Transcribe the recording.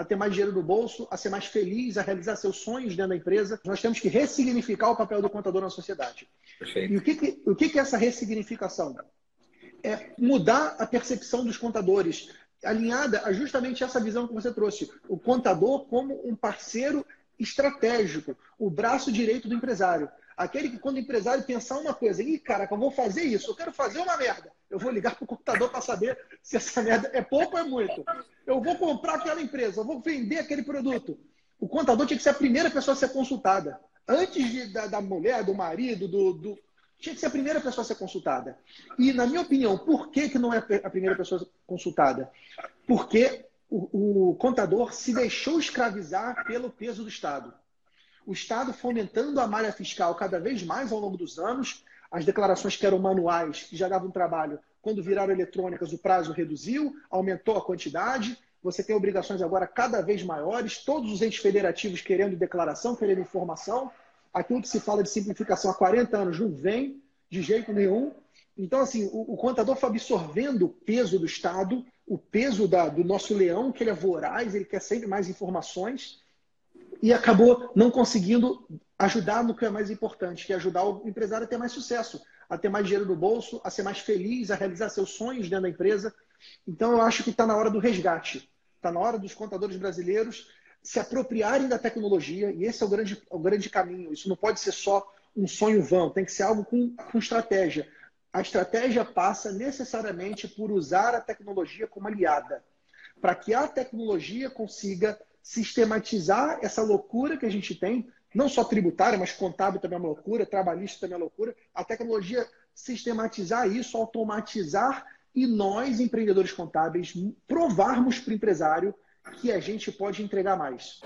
a ter mais dinheiro no bolso, a ser mais feliz, a realizar seus sonhos dentro da empresa. Nós temos que ressignificar o papel do contador na sociedade. Perfeito. E o que, que, o que, que é essa ressignificação? É mudar a percepção dos contadores, alinhada a justamente essa visão que você trouxe. O contador como um parceiro estratégico, o braço direito do empresário. Aquele que, quando o empresário pensar uma coisa, ih, caraca, eu vou fazer isso, eu quero fazer uma merda. Eu vou ligar para o computador para saber se essa merda é pouco ou é muito. Eu vou comprar aquela empresa, eu vou vender aquele produto. O contador tinha que ser a primeira pessoa a ser consultada. Antes de, da, da, mulher, do marido, do, do, Tinha que ser a primeira pessoa a ser consultada. E, na minha opinião, por que, que não é a primeira pessoa consultada? Porque o, o contador se deixou escravizar pelo peso do Estado o Estado fomentando a malha fiscal cada vez mais ao longo dos anos. As declarações que eram manuais, que já davam trabalho, quando viraram eletrônicas, o prazo reduziu, aumentou a quantidade. Você tem obrigações agora cada vez maiores, todos os entes federativos querendo declaração, querendo informação. Aquilo que se fala de simplificação há 40 anos não vem de jeito nenhum. Então, assim, o, o contador foi absorvendo o peso do Estado, o peso da, do nosso leão, que ele é voraz, ele quer sempre mais informações e acabou não conseguindo ajudar no que é mais importante, que é ajudar o empresário a ter mais sucesso, a ter mais dinheiro no bolso, a ser mais feliz, a realizar seus sonhos dentro da empresa. Então, eu acho que está na hora do resgate. Está na hora dos contadores brasileiros se apropriarem da tecnologia, e esse é o grande, o grande caminho. Isso não pode ser só um sonho vão, tem que ser algo com, com estratégia. A estratégia passa necessariamente por usar a tecnologia como aliada, para que a tecnologia consiga sistematizar essa loucura que a gente tem, não só tributária, mas contábil também é uma loucura, trabalhista também é uma loucura. A tecnologia sistematizar isso, automatizar e nós, empreendedores contábeis, provarmos para o empresário que a gente pode entregar mais.